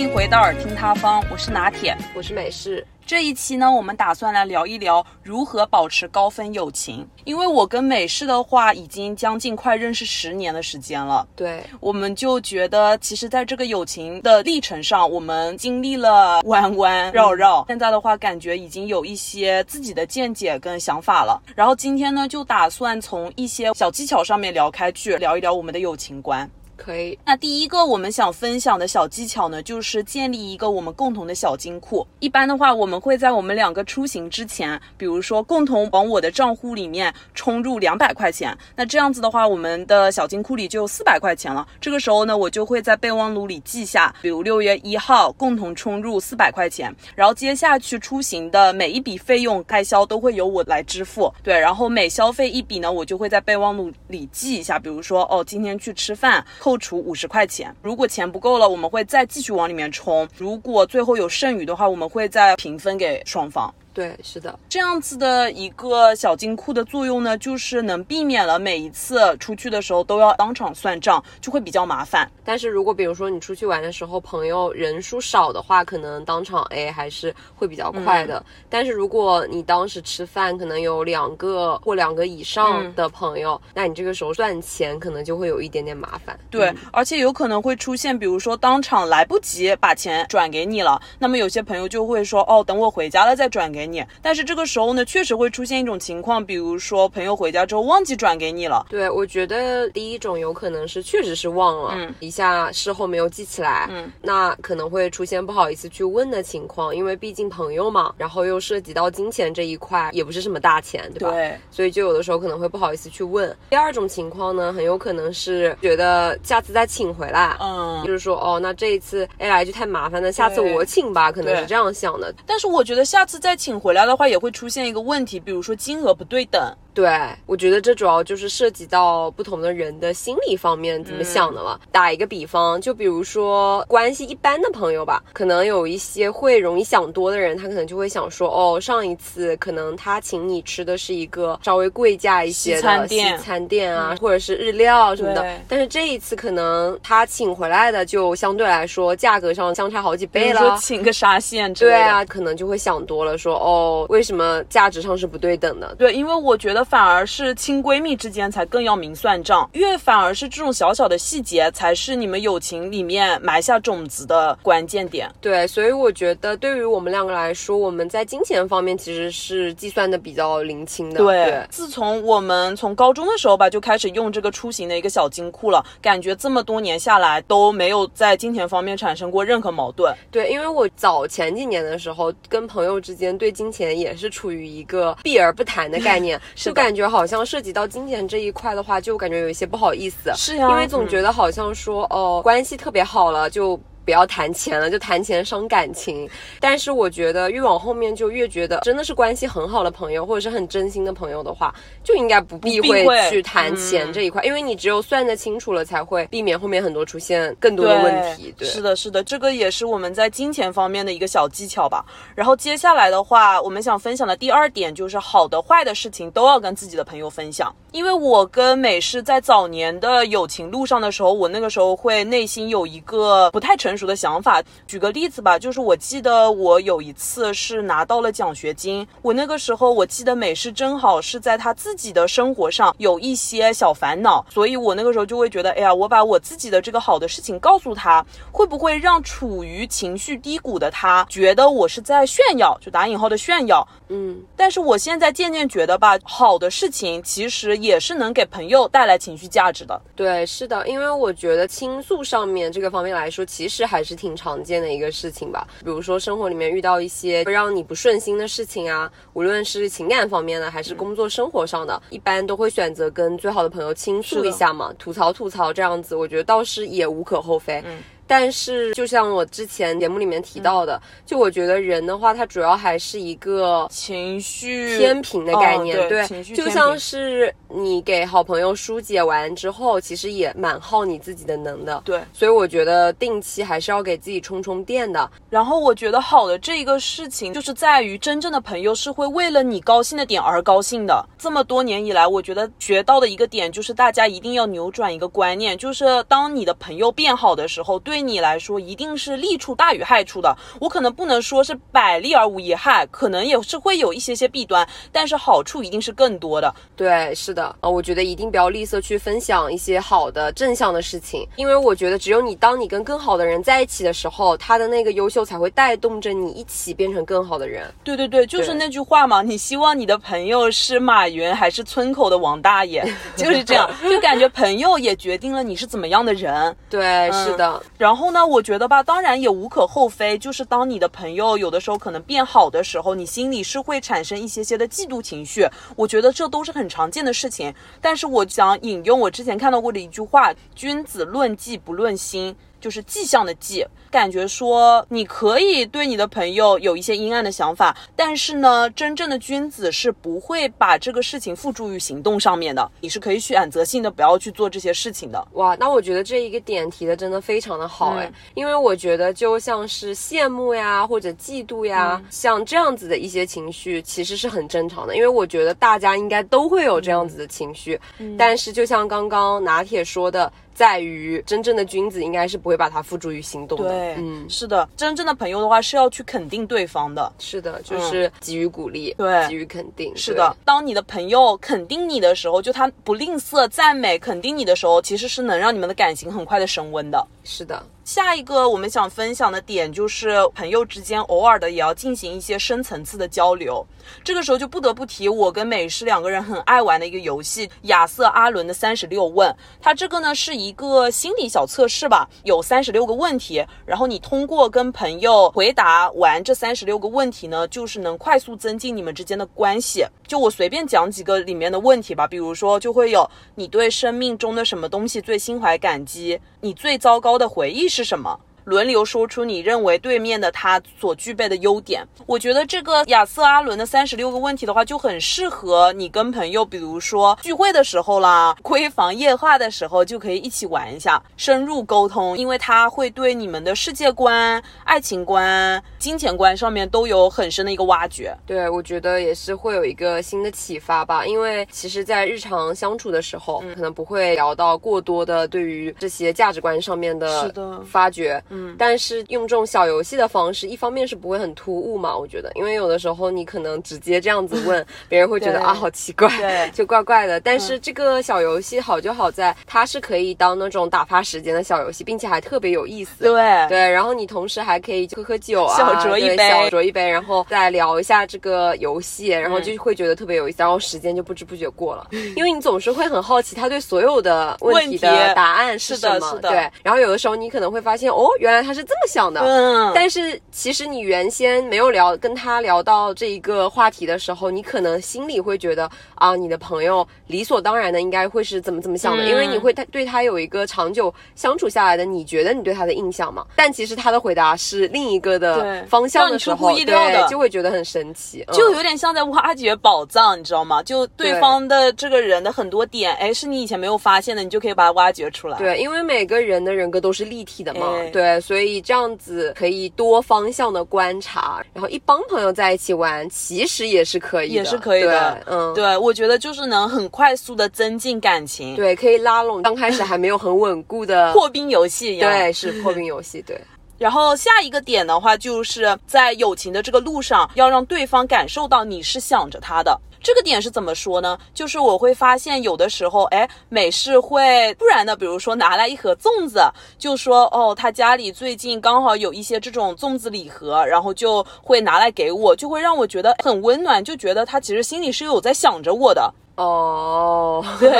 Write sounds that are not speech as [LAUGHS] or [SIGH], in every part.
迎回到耳听他方，我是拿铁。我是美式，这一期呢，我们打算来聊一聊如何保持高分友情。因为我跟美式的话，已经将近快认识十年的时间了。对，我们就觉得，其实，在这个友情的历程上，我们经历了弯弯绕绕。现在的话，感觉已经有一些自己的见解跟想法了。然后今天呢，就打算从一些小技巧上面聊开去，聊一聊我们的友情观。可以。那第一个我们想分享的小技巧呢，就是建立一个我们共同的小金库。一般的话，我们会在我们两个出行之前，比如说共同往我的账户里面充入两百块钱。那这样子的话，我们的小金库里就有四百块钱了。这个时候呢，我就会在备忘录里记下，比如六月一号共同充入四百块钱，然后接下去出行的每一笔费用开销都会由我来支付。对，然后每消费一笔呢，我就会在备忘录里记一下，比如说哦，今天去吃饭。扣除五十块钱，如果钱不够了，我们会再继续往里面充。如果最后有剩余的话，我们会再平分给双方。对，是的，这样子的一个小金库的作用呢，就是能避免了每一次出去的时候都要当场算账，就会比较麻烦。但是如果比如说你出去玩的时候，朋友人数少的话，可能当场 A 还是会比较快的。但是如果你当时吃饭可能有两个或两个以上的朋友，那你这个时候算钱可能就会有一点点麻烦。对，而且有可能会出现，比如说当场来不及把钱转给你了，那么有些朋友就会说，哦，等我回家了再转给。给你，但是这个时候呢，确实会出现一种情况，比如说朋友回家之后忘记转给你了。对，我觉得第一种有可能是确实是忘了，嗯，一下事后没有记起来，嗯，那可能会出现不好意思去问的情况，因为毕竟朋友嘛，然后又涉及到金钱这一块，也不是什么大钱，对吧？对，所以就有的时候可能会不好意思去问。第二种情况呢，很有可能是觉得下次再请回来，嗯，就是说哦，那这一次 A 来就太麻烦了，下次我请吧，可能是这样想的。但是我觉得下次再请。请回来的话，也会出现一个问题，比如说金额不对等。对，我觉得这主要就是涉及到不同的人的心理方面怎么想的了。打一个比方，就比如说关系一般的朋友吧，可能有一些会容易想多的人，他可能就会想说，哦，上一次可能他请你吃的是一个稍微贵价一些的西餐店啊，或者是日料什么的，但是这一次可能他请回来的就相对来说价格上相差好几倍了，说请个沙县之类的，对啊，可能就会想多了，说哦，为什么价值上是不对等的？对，因为我觉得。反而是亲闺蜜之间才更要明算账，越反而是这种小小的细节，才是你们友情里面埋下种子的关键点。对，所以我觉得对于我们两个来说，我们在金钱方面其实是计算的比较零清的。对，自从我们从高中的时候吧，就开始用这个出行的一个小金库了，感觉这么多年下来都没有在金钱方面产生过任何矛盾。对，因为我早前几年的时候，跟朋友之间对金钱也是处于一个避而不谈的概念。[LAUGHS] 就感觉好像涉及到金钱这一块的话，就感觉有一些不好意思。是呀，因为总觉得好像说哦，关系特别好了就。不要谈钱了，就谈钱伤感情。但是我觉得越往后面就越觉得，真的是关系很好的朋友，或者是很真心的朋友的话，就应该不避讳去谈钱这一块，因为你只有算得清楚了，才会避免后面很多出现更多的问题。对，是的，是的，这个也是我们在金钱方面的一个小技巧吧。然后接下来的话，我们想分享的第二点就是，好的坏的事情都要跟自己的朋友分享。因为我跟美式在早年的友情路上的时候，我那个时候会内心有一个不太成。熟的想法，举个例子吧，就是我记得我有一次是拿到了奖学金，我那个时候我记得美式正好是在他自己的生活上有一些小烦恼，所以我那个时候就会觉得，哎呀，我把我自己的这个好的事情告诉他，会不会让处于情绪低谷的他觉得我是在炫耀，就打引号的炫耀？嗯，但是我现在渐渐觉得吧，好的事情其实也是能给朋友带来情绪价值的。对，是的，因为我觉得倾诉上面这个方面来说，其实。还是挺常见的一个事情吧，比如说生活里面遇到一些让你不顺心的事情啊，无论是情感方面的还是工作生活上的，一般都会选择跟最好的朋友倾诉一下嘛，吐槽吐槽这样子，我觉得倒是也无可厚非。嗯。但是，就像我之前节目里面提到的，就我觉得人的话，它主要还是一个情绪天平的概念，对，就像是你给好朋友疏解完之后，其实也蛮耗你自己的能的，对。所以我觉得定期还是要给自己充充电的。然后我觉得好的这一个事情，就是在于真正的朋友是会为了你高兴的点而高兴的。这么多年以来，我觉得学到的一个点就是，大家一定要扭转一个观念，就是当你的朋友变好的时候，对。对你来说一定是利处大于害处的。我可能不能说是百利而无一害，可能也是会有一些些弊端，但是好处一定是更多的。对，是的，呃，我觉得一定不要吝啬去分享一些好的正向的事情，因为我觉得只有你当你跟更好的人在一起的时候，他的那个优秀才会带动着你一起变成更好的人。对对对，就是那句话嘛，你希望你的朋友是马云还是村口的王大爷，[LAUGHS] 就是这样，就感觉朋友也决定了你是怎么样的人。[LAUGHS] 对，是的，然后然后呢，我觉得吧，当然也无可厚非，就是当你的朋友有的时候可能变好的时候，你心里是会产生一些些的嫉妒情绪。我觉得这都是很常见的事情。但是我想引用我之前看到过的一句话：“君子论迹不论心。”就是迹象的迹，感觉说你可以对你的朋友有一些阴暗的想法，但是呢，真正的君子是不会把这个事情付诸于行动上面的。你是可以选择性的不要去做这些事情的。哇，那我觉得这一个点提的真的非常的好哎，因为我觉得就像是羡慕呀，或者嫉妒呀，像这样子的一些情绪，其实是很正常的。因为我觉得大家应该都会有这样子的情绪，但是就像刚刚拿铁说的。在于真正的君子应该是不会把它付诸于行动的。对，嗯，是的，真正的朋友的话是要去肯定对方的。是的，就是给予鼓励，对给予肯定。是的，当你的朋友肯定你的时候，就他不吝啬赞美、肯定你的时候，其实是能让你们的感情很快的升温的。是的。下一个我们想分享的点就是，朋友之间偶尔的也要进行一些深层次的交流。这个时候就不得不提我跟美诗两个人很爱玩的一个游戏——亚瑟·阿伦的三十六问。它这个呢是一个心理小测试吧，有三十六个问题，然后你通过跟朋友回答完这三十六个问题呢，就是能快速增进你们之间的关系。就我随便讲几个里面的问题吧，比如说就会有你对生命中的什么东西最心怀感激，你最糟糕的回忆是是什么？轮流说出你认为对面的他所具备的优点。我觉得这个亚瑟·阿伦的三十六个问题的话，就很适合你跟朋友，比如说聚会的时候啦，闺房夜话的时候，就可以一起玩一下，深入沟通，因为他会对你们的世界观、爱情观、金钱观上面都有很深的一个挖掘。对，我觉得也是会有一个新的启发吧，因为其实，在日常相处的时候，可能不会聊到过多的对于这些价值观上面的是的发掘。嗯，但是用这种小游戏的方式，一方面是不会很突兀嘛，我觉得，因为有的时候你可能直接这样子问，别人会觉得啊好奇怪，对。[LAUGHS] 就怪怪的。但是这个小游戏好就好在它是可以当那种打发时间的小游戏，并且还特别有意思。对。对，然后你同时还可以喝喝酒啊，小酌一杯。对小酌一杯，然后再聊一下这个游戏，然后就会觉得特别有意思，然后时间就不知不觉过了，[LAUGHS] 因为你总是会很好奇他对所有的问题的答案是什么，是的。对，然后有的时候你可能会发现，哦，原来他是这么想的，嗯，但是其实你原先没有聊跟他聊到这一个话题的时候，你可能心里会觉得啊，你的朋友理所当然的应该会是怎么怎么想的，嗯。因为你会他对他有一个长久相处下来的，你觉得你对他的印象嘛？但其实他的回答是另一个的方向的时候，让你出乎意料的。对，就会觉得很神奇，嗯。就有点像在挖掘宝藏，你知道吗？就对对方的这个人的很多点，哎，是你以前没有发现的，你就可以把它挖掘出来。对，因为每个人的人格都是立体的嘛，哎。对，所以这样子可以多方向的观察，然后一帮朋友在一起玩，其实也是可以的，也是可以的对嗯，对，我觉得就是能很快速的增进感情，对，可以拉拢刚开始还没有很稳固的，[LAUGHS] 破冰游戏一样。对，是破冰游戏，对，然后下一个点的话，就是在友情的这个路上，要让对方感受到你是想着他的。这个点是怎么说呢？就是我会发现有的时候，哎，美式会突然的，比如说拿来一盒粽子，就说哦，他家里最近刚好有一些这种粽子礼盒，然后就会拿来给我，就会让我觉得很温暖，就觉得他其实心里是有在想着我的。哦，对，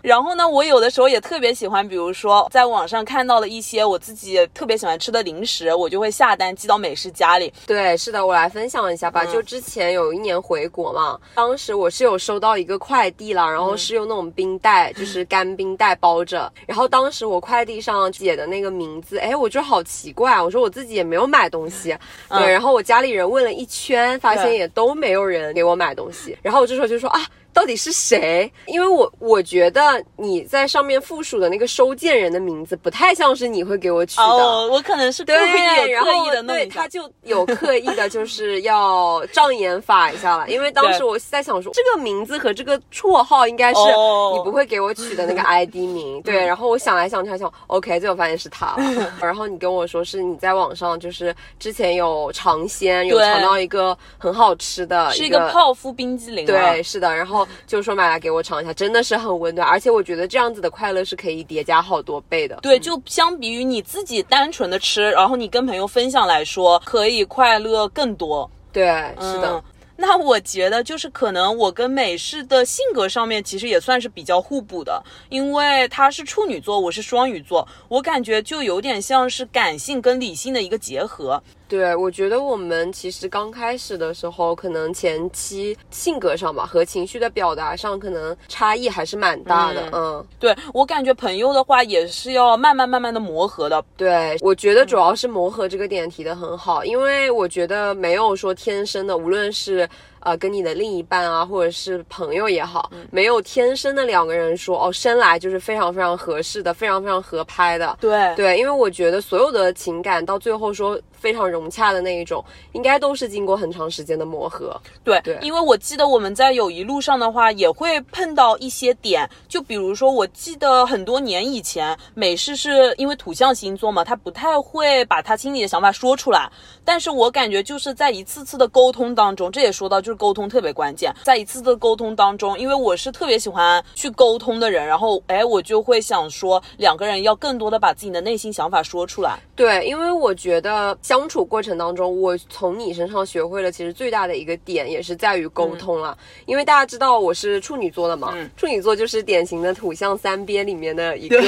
然后呢，我有的时候也特别喜欢，比如说在网上看到了一些我自己特别喜欢吃的零食，我就会下单寄到美食家里。对，是的，我来分享一下吧。就之前有一年回国嘛，当时我是有收到一个快递了，然后是用那种冰袋，就是干冰袋包着。然后当时我快递上写的那个名字，哎，我觉得好奇怪啊，我说我自己也没有买东西，对。然后我家里人问了一圈，发现也都没有人给我买东西。然后我这时候就说啊。到到底是谁？因为我我觉得你在上面附属的那个收件人的名字不太像是你会给我取的。哦，我可能是对，然后对，他就有刻意的，就是要障眼法一下了。因为当时 [LAUGHS] 我在想说，这个名字和这个绰号应该是哦你不会给我取的那个 ID 名。[LAUGHS] 对，然后我想来想去，还想 OK，最后发现是他了。[LAUGHS] 然后你跟我说是你在网上就是之前有尝鲜，有尝到一个很好吃的，是一一个泡芙冰激凌、啊。对，是的，然后就说买来给我尝一下，真的是很温暖，而且我觉得这样子的快乐是可以叠加好多倍的。对，就相比于你自己单纯的吃，然后你跟朋友分享来说，可以快乐更多。对，是的。嗯 [LAUGHS] 那我觉得就是可能我跟美式的性格上面其实也算是比较互补的，因为他是处女座，我是双鱼座，我感觉就有点像是感性跟理性的一个结合。对，我觉得我们其实刚开始的时候，可能前期性格上吧和情绪的表达上，可能差异还是蛮大的。嗯，对我感觉朋友的话也是要慢慢慢慢的磨合的。对，我觉得主要是磨合这个点提的很好，因为我觉得没有说天生的，无论是。呃，跟你的另一半啊，或者是朋友也好，没有天生的两个人说哦，生来就是非常非常合适的，非常非常合拍的。对对，因为我觉得所有的情感到最后说非常融洽的那一种，应该都是经过很长时间的磨合。对对因为我记得我们在友谊路上的话，也会碰到一些点，就比如说，我记得很多年以前，美式是因为土象星座嘛，他不太会把他心里的想法说出来，但是我感觉就是在一次次的沟通当中，这也说到就是沟通特别关键，在一次次的沟通当中，因为我是特别喜欢去沟通的人，然后哎，我就会想说，两个人要更多的把自己的内心想法说出来。对，因为我觉得相处过程当中，我从你身上学会了，其实最大的一个点也是在于沟通了。因为大家知道我是处女座的嘛，嗯处女座就是典型的土象三憋里面的一个，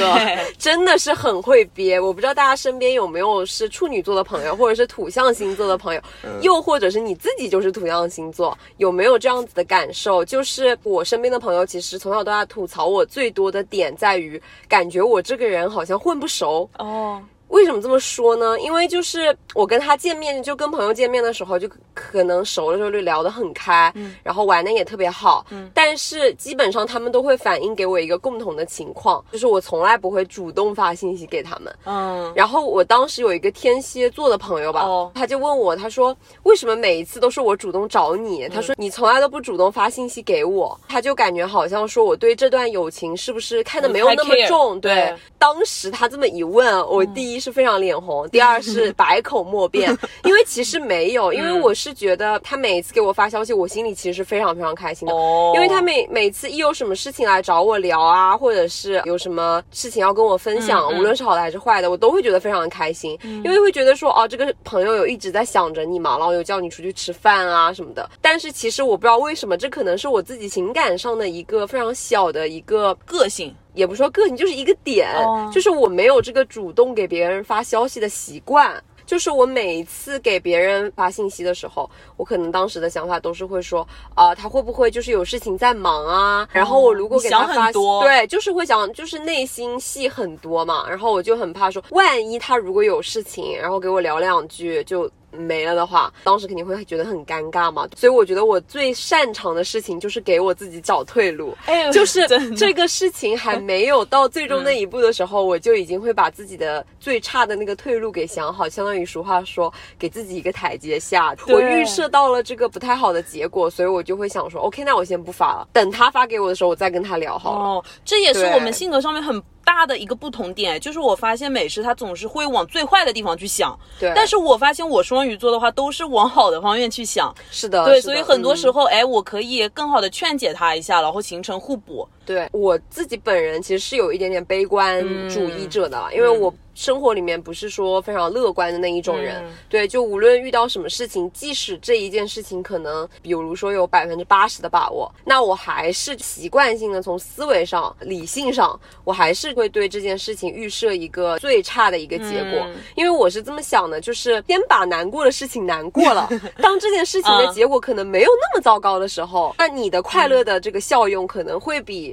真的是很会憋。我不知道大家身边有没有是处女座的朋友，或者是土象星座的朋友，又或者是你自己就是土象星座，有没有这样子的感受？就是我身边的朋友，其实从小到大吐槽我最多的点在于，感觉我这个人好像混不熟。哦，为什么这么说呢？因为就是我跟他见面，就跟朋友见面的时候，就可能熟的时候就聊得很开，嗯。然后玩的也特别好，嗯，但是基本上他们都会反映给我一个共同的情况，就是我从来不会主动发信息给他们。嗯，然后我当时有一个天蝎座的朋友吧，哦。他就问我，他说为什么每一次都是我主动找你？他说你从来都不主动发信息给我，他就感觉好像说我对这段友情是不是看得没有那么重？对，对。当时他这么一问，我第一是非常脸红，第二是 [LAUGHS] 百口莫辩，[LAUGHS] 因为其实没有，因为我是觉得他每一次给我发消息，我心里其实是非常非常开心的。哦，因为他每每次一有什么事情来找我聊啊，或者是有什么事情要跟我分享，无论是好的还是坏的，我都会觉得非常的开心，因为会觉得说哦，这个朋友有一直在想着你嘛，然后有叫你出去吃饭啊什么的。但是其实我不知道为什么，这可能是我自己情感上的一个非常小的一个个性。也不说个性，就是一个点，哦就是我没有这个主动给别人发消息的习惯。就是我每一次给别人发信息的时候，我可能当时的想法都是会说，啊、他会不会就是有事情在忙啊？然后我如果给他发很多对，就是会想，就是内心戏很多嘛。然后我就很怕说，万一他如果有事情，然后给我聊两句就。没了的话，当时肯定会觉得很尴尬嘛，所以我觉得我最擅长的事情就是给我自己找退路。哎，就是这个事情还没有到最终那一步的时候，我就已经会把自己的最差的那个退路给想好，相当于俗话说，给自己一个台阶下。我预设到了这个不太好的结果，所以我就会想说，OK，那我先不发了，等他发给我的时候，我再跟他聊好了。哦，这也是我们性格上面很大的一个不同点，就是我发现美食它总是会往最坏的地方去想，对，但是我发现我双鱼座的话都是往好的方面去想，是的，对，所以很多时嗯候，哎，我可以更好的劝解他一下，然后形成互补。对我自己本人其实是有一点点悲观主义者的啦，因为我生活里面不是说非常乐观的那一种人。嗯。对，就无论遇到什么事情，即使这一件事情可能，比如说有百分之八十的把握，那我还是习惯性的从思维上、理性上，我还是会对这件事情预设一个最差的一个结果，嗯。因为我是这么想的，就是先把难过的事情难过了，[LAUGHS] 当这件事情的嗯。结果可能没有那么糟糕的时候，那你的快乐的这个效用可能会比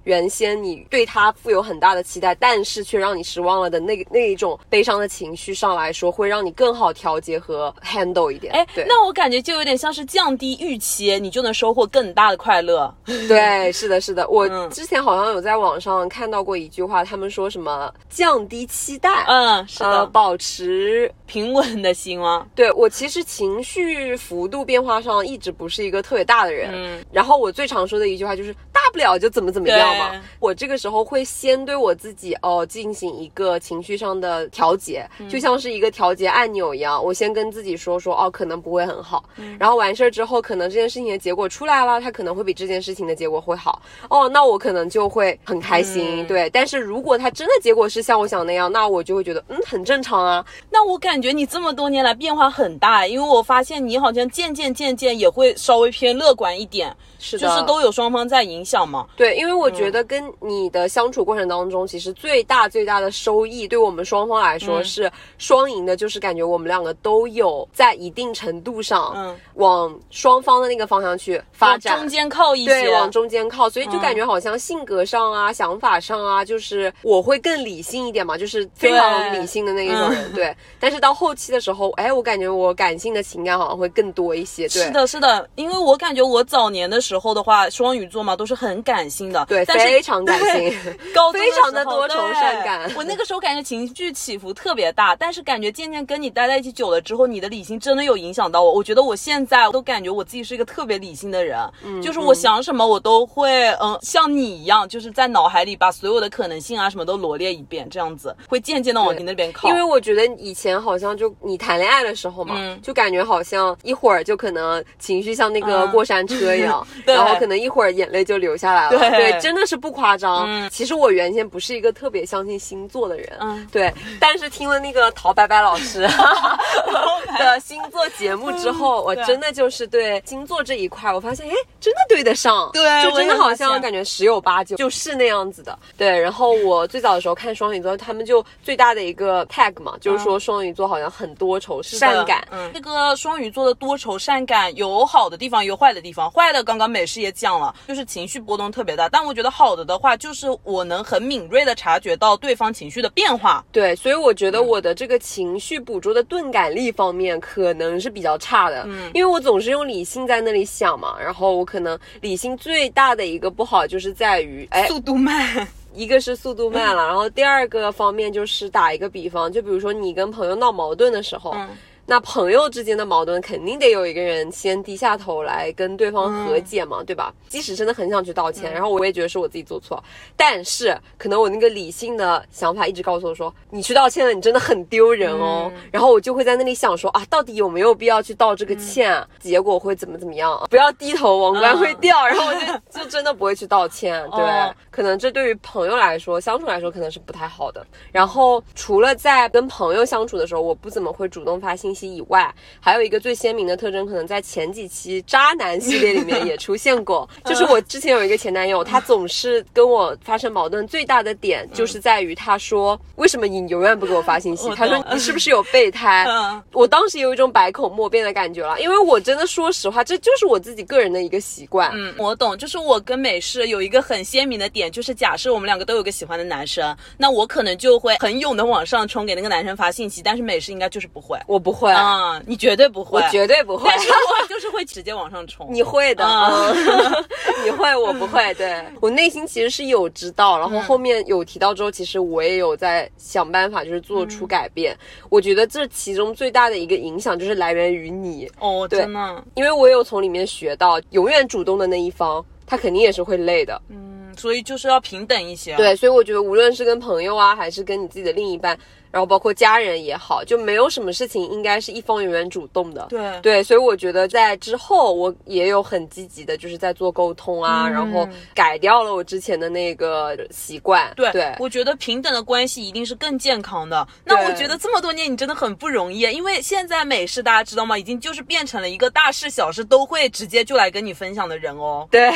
原先你对他负有很大的期待，但是却让你失望了的那个那一种悲伤的情绪上来说，会让你更好调节和 handle 一点。哎对，那我感觉就有点像是降低预期，你就能收获更大的快乐。对，是的，是的。我嗯之前好像有在网上看到过一句话，他们说什么降低期待，嗯，是呃，的，保持平稳的心吗？对我其实情绪幅度变化上一直不是一个特别大的人，嗯然后我最常说的一句话就是大不了就怎么怎么样我这个时候会先对我自己哦进行一个情绪上的调节，嗯。就像是一个调节按钮一样，我先跟自己说说哦可能不会很好，嗯。然后完事儿之后可能这件事情的结果出来了，它可能会比这件事情的结果会好。哦，那我可能就会很开心，嗯。对。但是如果它真的结果是像我想那样，那我就会觉得嗯很正常啊，那我感觉你这么多年来变化很大，因为我发现你好像渐渐渐渐也会稍微偏乐观一点，是的，就是都有双方在影响嘛。对，因为我嗯觉得跟你的相处过程当中，其实最大最大的收益，对我们双方来说嗯是双赢的，就是感觉我们两个都有在一定程度上，嗯，往双方的那个方向去发展中。间靠一些，对，往中间靠，所以就嗯感觉好像性格上啊、想法上啊，就是我会更理性一点嘛，就是非常理性的那一种人。嗯对，但是到后期的时候，哎，我感觉我感性的情感好像会更多一些。对，是的，是的，因为我感觉我早年的时候的话，双鱼座嘛都是很感性的，对，但是非常感性。[LAUGHS] 高中非常的多愁善感我那个时候感觉情绪起伏特别大，但是感觉渐渐跟你待在一起久了之后，你的理性真的有影响到我。我觉得我现在都感觉我自己是一个特别理性的人，嗯就是我想什么我都会，嗯，像你一样，就是在脑海里把所有的可能性啊什么都罗列一遍，这样子会渐渐的往你那边靠。因为我觉得以前好像就你谈恋爱的时候嘛，嗯就感觉好像一会儿就可能情绪像那个嗯过山车一样，[LAUGHS] 对然后可能一会儿眼泪就流下来了。对真的是不夸张。嗯其实我原先不是一个特别相信星座的人，嗯对，但是听了那个陶白白老师 [LAUGHS] 的星座节目之后，我真的就是对星座这一块，我发现哎，真的对得上，对就真的好像感觉十有八九就是那样子的。对，然后我最早的时候看双鱼座，他们就最大的一个 tag 嘛，就是说双鱼座好像很多愁善感。嗯，这个双鱼座的多愁善感有好的地方，有坏的地方。坏的刚刚美式也讲了，就是情绪波动特别大。但我觉得好的的话，就是我能很敏锐的察觉到对方情绪的变化。对，所以我觉得我的这个情绪捕捉的钝感力方面可能是比较差的，嗯，因为我总是用理性在那里想嘛，然后我可能理性最大的一个不好就是在于，哎，速度慢，一个是速度慢了，然后第二个方面就是打一个比方，就比如说你跟朋友闹矛盾的时候，嗯那朋友之间的矛盾肯定得有一个人先低下头来跟对方和解嘛，对吧？即使真的很想去道歉，然后我也觉得是我自己做错，但是可能我那个理性的想法一直告诉我说，你去道歉了，你真的很丢人哦。然后我就会在那里想说啊，到底有没有必要去道这个歉？结果会怎么怎么样？不要低头，王冠会掉。然后我就就真的不会去道歉。[LAUGHS] 对，哦可能这对于朋友来说，相处来说可能是不太好的。然后除了在跟朋友相处的时候，我不怎么会主动发信息以外，还有一个最鲜明的特征，可能在前几期渣男系列里面也出现过，[LAUGHS] 就是我之前有一个前男友，他总是跟我发生矛盾，最大的点就是在于他说为什么你永远不给我发信息？他说你是不 [LAUGHS] 是有备胎？嗯我当时有一种百口莫辩的感觉了，因为我真的说实话，这就是我自己个人的一个习惯。嗯，我懂，就是我跟美式有一个很鲜明的点，就是假设我们两个都有个喜欢的男生，那我可能就会很勇的往上冲，给那个男生发信息，但是美式应该就是不会。我不会，啊、你绝对不会，我绝对不会。但是我 [LAUGHS] 就是会直接往上冲。你会的，[LAUGHS] 你会，我不会。对 [LAUGHS] 我内心其实是有知道，然后后面有提到之后，其实我也有在想办法，就是做出改变。我觉得这其中最大的一个影响就是来源于你，哦，对真的，因为我有从里面学到，永远主动的那一方，他肯定也是会累的。嗯，所以就是要平等一些。，对，所以我觉得无论是跟朋友啊，还是跟你自己的另一半，然后包括家人也好，就没有什么事情应该是一方永远主动的。对对，所以我觉得在之后，我也有很积极的，就是在做沟通啊，嗯然后改掉了我之前的那个习惯。对对，我觉得平等的关系一定是更健康的。那我觉得这么多年你真的很不容易，因为现在美式大家知道吗？已经就是变成了一个大事小事都会直接就来跟你分享的人哦。对，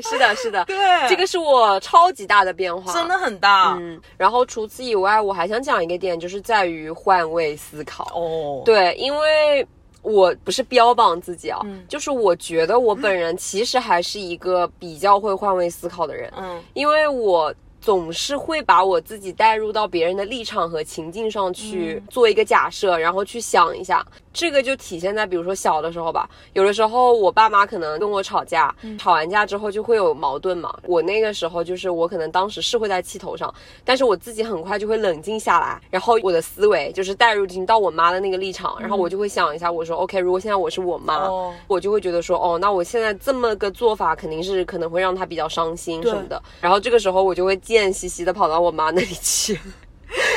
是的，是的，对这个是我超级大的变化，真的。很大。嗯，然后除此以外，我还想讲一个点，就是在于换位思考。哦，对，因为我不是标榜自己啊，就是我觉得我本人其实还是一个比较会换位思考的人，嗯，因为我。总是会把我自己带入到别人的立场和情境上去做一个假设，然后去想一下。这个就体现在，比如说小的时候吧，有的时候我爸妈可能跟我吵架，吵完架之后就会有矛盾嘛。我那个时候就是我可能当时是会在气头上，但是我自己很快就会冷静下来，然后我的思维就是带入进到我妈的那个立场，然后我就会想一下，我说 OK，如果现在我是我妈，我就会觉得说，哦，那我现在这么个做法肯定是可能会让她比较伤心什么的。然后这个时候我就会贱兮兮的跑到我妈那里去。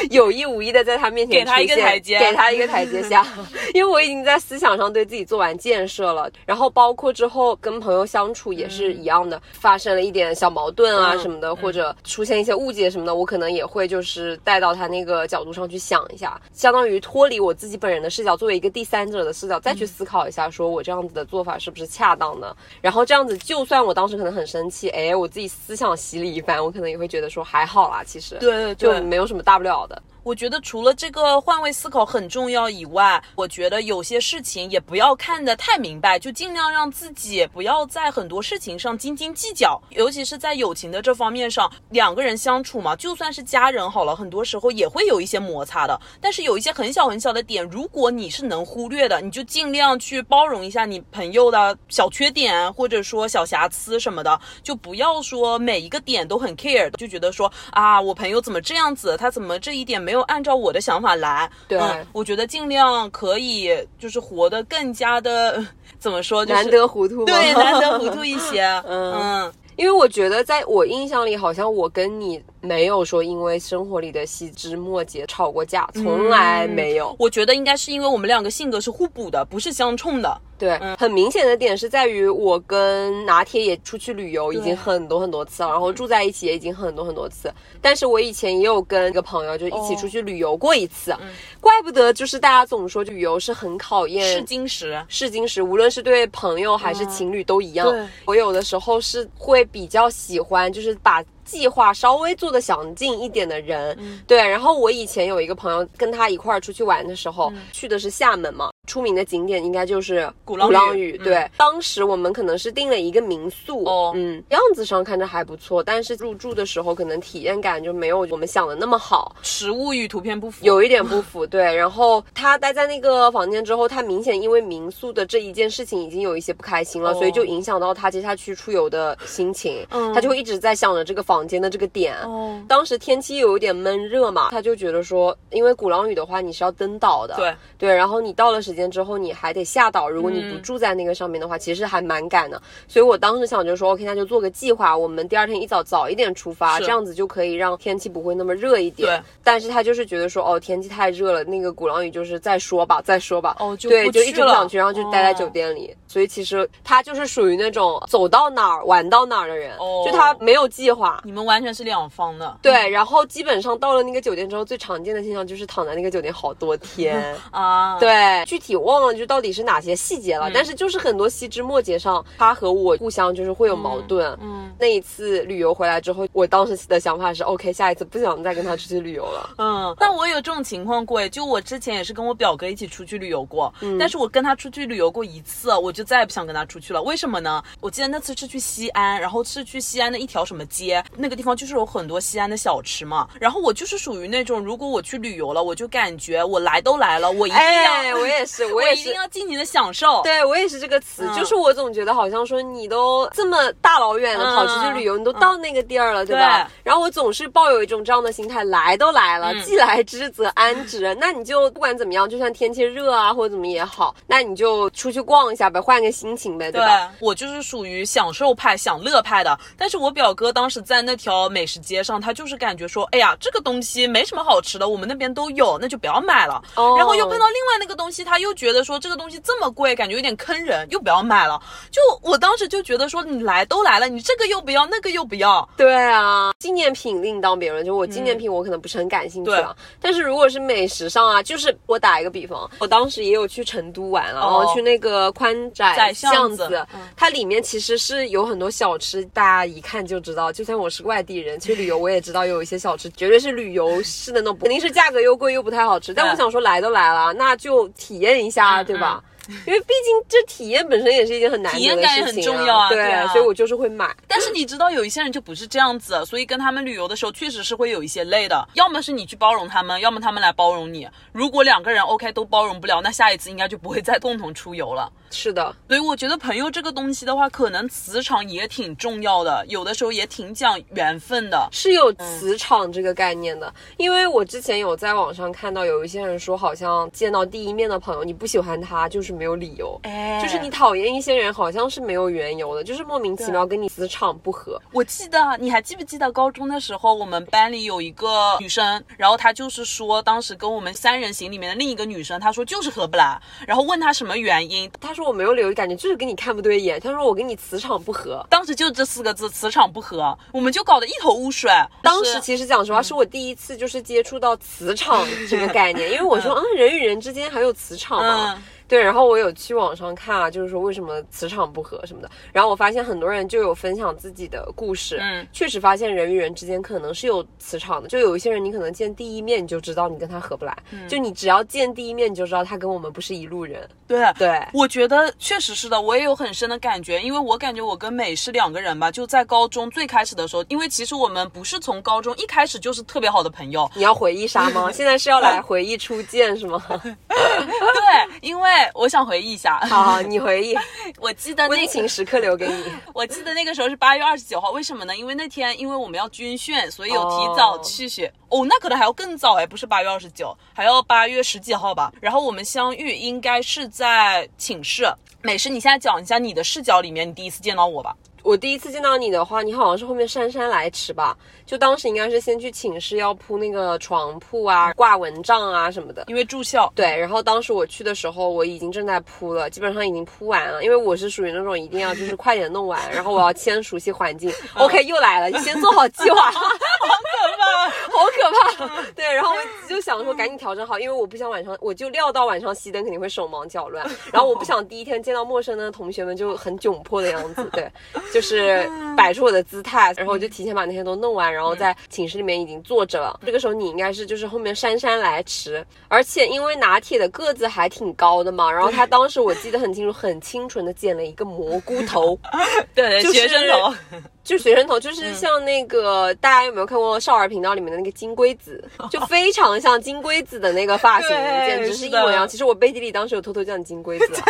[LAUGHS] 有意无意的在他面前给他一个台阶，给他一个台阶下，[LAUGHS] 因为我已经在思想上对自己做完建设了。然后包括之后跟朋友相处也是一样的，发生了一点小矛盾啊什么的，或者出现一些误解什么的，我可能也会就是带到他那个角度上去想一下，相当于脱离我自己本人的视角，作为一个第三者的视角再去思考一下，说我这样子的做法是不是恰当的。然后这样子，就算我当时可能很生气，哎，我自己思想洗礼一番，我可能也会觉得说还好啦，其实对，就没有什么大不了的。的。我觉得除了这个换位思考很重要以外，我觉得有些事情也不要看得太明白，就尽量让自己不要在很多事情上斤斤计较，尤其是在友情的这方面上，两个人相处嘛，就算是家人好了，很多时候也会有一些摩擦的。但是有一些很小很小的点，如果你是能忽略的，你就尽量去包容一下你朋友的小缺点或者说小瑕疵什么的，就不要说每一个点都很 care，就觉得说啊，我朋友怎么这样子，他怎么这一点没。没有按照我的想法来，对，我觉得尽量可以，就是活得更加的怎么说，难得糊涂，对，难得糊涂一些，[LAUGHS] 嗯，因为我觉得在我印象里，好像我跟你。没有说因为生活里的细枝末节吵过架，从来没有。我觉得应该是因为我们两个性格是互补的，不是相冲的。对，很明显的点是在于我跟拿铁也出去旅游已经很多很多次了，然后住在一起也已经很多很多次。但是我以前也有跟一个朋友就一起出去旅游过一次，怪不得就是大家总说旅游是很考验试金石，试金石，无论是对朋友还是情侣都一样。我有的时候是会比较喜欢，就是把。计划稍微做的详尽一点的人，对。然后我以前有一个朋友，跟他一块儿出去玩的时候，去的是厦门嘛。出名的景点应该就是鼓浪屿，对。当时我们可能是订了一个民宿，哦。嗯，样子上看着还不错，但是入住的时候可能体验感就没有我们想的那么好，实物与图片不符，有一点不符。对，然后他待在那个房间之后，他明显因为民宿的这一件事情已经有一些不开心了，所以就影响到他接下去出游的心情，嗯。他就会一直在想着这个房间的这个点。哦。当时天气有一点闷热嘛，他就觉得说，因为鼓浪屿的话你是要登岛的，对。对，然后你到了时间。之后你还得下岛，如果你不住在那个上面的话，其实还蛮赶的。所以我当时想就说，OK，那就做个计划，我们第二天一早早一点出发，这样子就可以让天气不会那么热一点。对。但是他就是觉得说，哦，天气太热了，那个鼓浪屿就是再说吧，再说吧。哦，就对，就一直不想去，然后就待在酒店里。所以其实他就是属于那种走到哪儿玩到哪儿的人，就他没有计划。你们完全是两方的。对，然后基本上到了那个酒店之后，最常见的现象就是躺在那个酒店好多天 [LAUGHS] 啊。对，具体忘了就到底是哪些细节了，但是就是很多细枝末节上，他和我互相就是会有矛盾。嗯，那一次旅游回来之后，我当时的想法是，OK，下一次不想再跟他出去旅游了。嗯，但我有这种情况过，就我之前也是跟我表哥一起出去旅游过，但是我跟他出去旅游过一次，我就。就再也不想跟他出去了，为什么呢？我记得那次是去西安，然后是去西安的一条什么街，那个地方就是有很多西安的小吃嘛。然后我就是属于那种，如果我去旅游了，我就感觉我来都来了，我一定要，我也是，我也一定要尽情的享受。对我也是这个词，就是我总觉得好像说你都这么大老远的跑出去旅游，你都到那个地儿了，对吧？然后我总是抱有一种这样的心态，来都来了，既来之则安之。那你就不管怎么样，就算天气热啊或者怎么也好，那你就出去逛一下呗。换个心情呗，对吧？我就是属于享受派、享乐派的。但是我表哥当时在那条美食街上，他就是感觉说，哎呀，这个东西没什么好吃的，我们那边都有，那就不要买了。哦然后又碰到另外那个东西，他又觉得说这个东西这么贵，感觉有点坑人，又不要买了。就我当时就觉得说，你来都来了，你这个又不要，那个又不要。对啊，纪念品另当别论，就我纪念品我可能不是很感兴趣啊。但是如果是美食上啊，就是我打一个比方，我当时也有去成都玩，然后去那个宽窄。巷子，它里面其实是有很多小吃，大家一看就知道。就算我是外地人去旅游，我也知道有一些小吃绝对是旅游式的那种，肯定是价格又贵又不太好吃。但我想说，来都来了，那就体验一下，对吧？因为毕竟这体验本身也是一件很难得的体验感也很重要啊对对啊所以我就是会买。但是你知道，有一些人就不是这样子，所以跟他们旅游的时候，确实是会有一些累的。要么是你去包容他们，要么他们来包容你。如果两个人 OK 都包容不了，那下一次应该就不会再共同出游了。是的，所以我觉得朋友这个东西的话，可能磁场也挺重要的，有的时候也挺讲缘分的。是有磁场这个概念的，因为我之前有在网上看到有一些人说，好像见到第一面的朋友，你不喜欢他就是没有理由，哎。就是你讨厌一些人，好像是没有缘由的，就是莫名其妙跟你磁场不合。我记得，你还记不记得高中的时候，我们班里有一个女生，然后她就是说，当时跟我们三人行里面的另一个女生，她说就是合不来，然后问她什么原因，她说我没有理由，感觉就是跟你看不对眼。他说我跟你磁场不合。当时就这四个字，磁场不合，我们就搞得一头雾水。当时其实讲实话，是我第一次就是接触到磁场这个概念，因为我说，嗯，人与人之间还有磁场吗？嗯对，然后我有去网上看啊，就是说为什么磁场不合什么的。然后我发现很多人就有分享自己的故事，嗯确实发现人与人之间可能是有磁场的。就有一些人，你可能见第一面你就知道你跟他合不来，就你只要见第一面你就知道他跟我们不是一路人。对对，我觉得确实是的，我也有很深的感觉，因为我感觉我跟美是两个人吧，就在高中最开始的时候，因为其实我们不是从高中一开始就是特别好的朋友，你要回忆杀吗？[LAUGHS] 现在是要来回忆初见是吗？[LAUGHS] 对，因为我想回忆一下，好好，你回忆，[LAUGHS] 我记得那个温情时刻留给你。[LAUGHS] 我记得那个时候是八月二十九号，为什么呢？因为那天因为我们要军训，所以有提早去学。哦那可能还要更早哎，不是八月二十九，还要八月十几号吧。然后我们相遇应该是在寝室。美诗，你现在讲一下你的视角里面，你第一次见到我吧。我第一次见到你的话，你好像是后面姗姗来迟吧？就当时应该是先去寝室要铺那个床铺啊、挂蚊帐啊什么的。因为住校，对，然后当时我去的时候，我已经正在铺了，基本上已经铺完了。因为我是属于那种一定要就是快点弄完，[LAUGHS] 然后我要先熟悉环境。OK，又来了，你先做好计划，[LAUGHS] 好可怕。[LAUGHS] 对，然后我就想说赶紧调整好，因为我不想晚上，我就料到晚上熄灯肯定会手忙脚乱，然后我不想第一天见到陌生的同学们就很窘迫的样子，对，就是摆出我的姿态，然后我就提前把那些都弄完，然后在寝室里面已经坐着了。这个时候你应该是就是后面姗姗来迟，而且因为拿铁的个子还挺高的嘛，然后他当时我记得很清楚，很清纯的剪了一个蘑菇头，[LAUGHS] 对，就是学生头，[LAUGHS] 就学生头，就是像那个、大家有没有看过少儿频道里面的那个金龟子，[LAUGHS] 就非常像金龟子的那个发型，简直是一模一样。其实我背地里当时有偷偷叫你金龟子、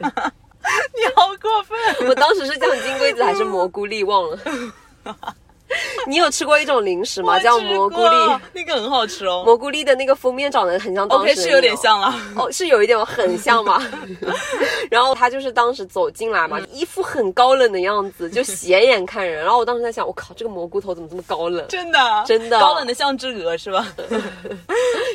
啊，[LAUGHS] 你好过分。我当时是叫金龟子还是蘑菇力忘了。[LAUGHS] [LAUGHS] 你有吃过一种零食吗？叫蘑菇粒。那个很好吃哦。[LAUGHS] 蘑菇粒的那个封面长得很像当时 OK 是有点像了。哦，是有一点很像吗。[LAUGHS] 然后他就是当时走进来嘛，一副很高冷的样子，就斜眼看人。然后我当时在想，我靠，这个蘑菇头怎么这么高冷？真的，真的高冷的像只鹅是吧？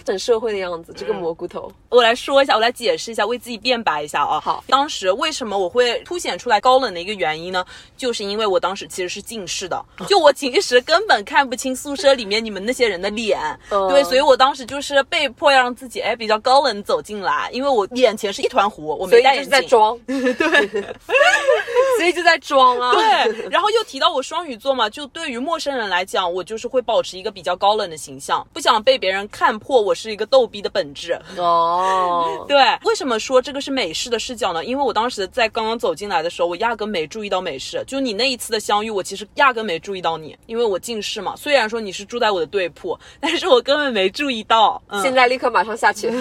很社会的样子，这个蘑菇头。我来说一下，我来解释一下，为自己辩白一下啊。好当时为什么我会凸显出来高冷的一个原因呢？就是因为我当时其实是近视的，就我平时根本看不清宿舍里面你们那些人的脸，嗯对，所以我当时就是被迫要让自己哎比较高冷走进来，因为我眼前是一团糊，我没戴眼镜。在装，[LAUGHS] 对，[LAUGHS] 所以就在装啊。对，然后又提到我双鱼座嘛，就对于陌生人来讲，我就是会保持一个比较高冷的形象，不想被别人看破我是一个逗逼的本质。哦，[LAUGHS] 对，为什么说这个是美式的视角呢？因为我当时在刚刚走进来的时候，我压根没注意到美式。就你那一次的相遇，我其实压根没注意到你，因为我近视嘛。虽然说你是住在我的对铺，但是我根本没注意到。嗯、现在立刻马上下去。[LAUGHS]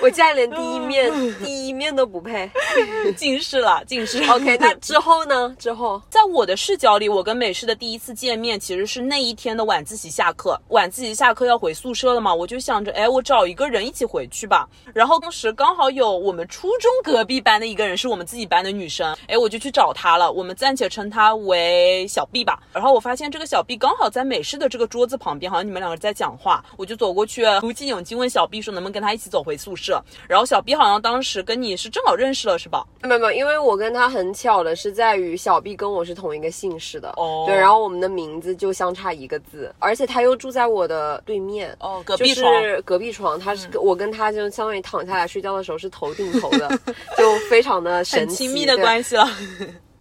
我竟然连第一面第一面都不配。[LAUGHS] 近视了，近视。OK，那之后呢？之后在我的视角里，我跟美式的第一次见面其实是那一天的晚自习下课。晚自习下课要回宿舍了嘛，我就想着，哎，我找一个人一起回去吧。然后当时刚好有我们初中隔壁班的一个人是我们自己班的女生，哎，我就去找她了。我们暂且称她为小 B 吧。然后我发现这个小 B 刚好在美式的这个桌子旁边，好像你们两个在讲话，我就走过去，鼓起勇气问小 B 说能不能跟他一起走回宿舍。然后小 B 好像当时跟你是正好认识了，是吧？没有没有，因为我跟他很巧的是在于小 B 跟我是同一个姓氏的，哦对，然后我们的名字就相差一个字，而且他又住在我的对面，哦，隔壁床。是隔壁床，他是、我跟他就相当于躺下来睡觉的时候是头顶头的，就非常的神奇，很亲密的关系了，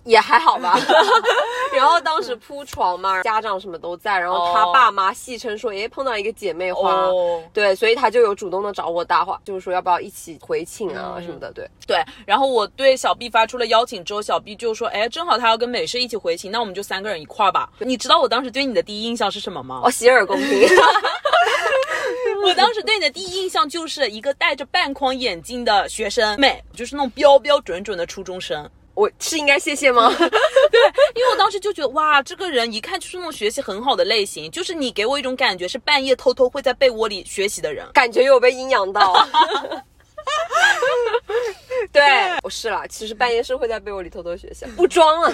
也还好吧。[LAUGHS] 然后当时时铺床嘛，家长什么都在，然后他哦爸妈戏称说，诶，碰到一个姐妹花。哦，对，所以他就有主动的找我搭话，就是说要不要一起回寝啊嗯什么的。对，对，然后我对小 B 发出了邀请之后，小 B 就说，哎，正好他要跟美式一起回寝，那我们就三个人一块儿吧。你知道我当时对你的第一印象是什么吗？哦，洗耳恭听。[LAUGHS] 我当时对你的第一印象就是一个戴着半框眼镜的学生妹，就是那种标标准准的初中生。我是应该谢谢吗？[LAUGHS] 对因为我当时就觉得，哇，这个人一看就是那种学习很好的类型，就是你给我一种感觉是半夜偷偷会在被窝里学习的人。感觉有被阴阳到。[LAUGHS] [LAUGHS] 对，我是啦，其实半夜是会在被窝里偷偷学习，不装了。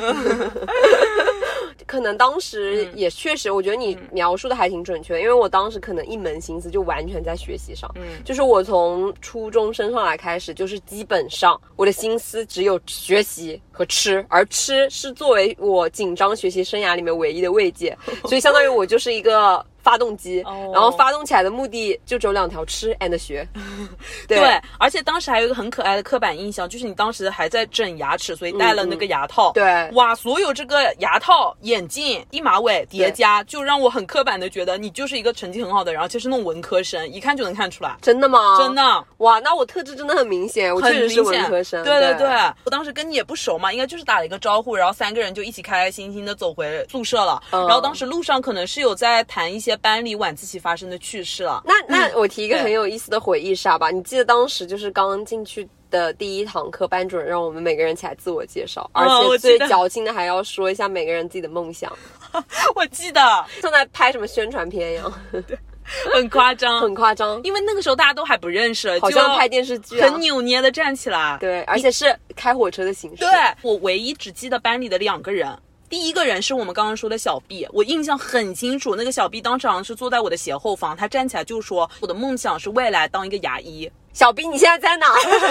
[LAUGHS] 可能当时也确实，我觉得你描述的还挺准确，因为我当时可能一门心思就完全在学习上，嗯。就是我从初中升上来开始，就是基本上我的心思只有学习和吃，而吃是作为我紧张学习生涯里面唯一的慰藉，所以相当于我就是一个发动机，哦然后发动起来的目的就只有两条：吃 and 学。[LAUGHS] 对对，而且当时还有一个很可爱的刻板印象，就是你当时还在整牙齿，所以戴了那个牙套。对哇，所有这个牙套、眼镜、一马尾叠加，就让我很刻板的觉得你就是一个成绩很好的人，而且是那种文科生，一看就能看出来。真的吗？真的，哇，那我特质真的很明显，我确实是文科生。对对对对，我当时跟你也不熟嘛，应该就是打了一个招呼，然后三个人就一起开开心心的走回宿舍了。嗯然后当时路上可能是有在谈一些班里晚自习发生的趣事了。那那我提一个很有意思的回忆杀吧，你记得当时就是刚进去。的第一堂课，班主任让我们每个人起来自我介绍，而且最矫情的还要说一下每个人自己的梦想，[LAUGHS] 我记得像在拍什么宣传片一样，[LAUGHS] 很夸张，很夸张，因为那个时候大家都还不认识，好像拍电视剧、啊，很扭捏的站起来。对，而且是开火车的形式。对我唯一只记得班里的两个人。第一个人是我们刚刚说的小 B，我印象很清楚，那个小 B 当时好像是坐在我的斜后方，他站起来就说：“我的梦想是未来当一个牙医。小兵你现在在哪？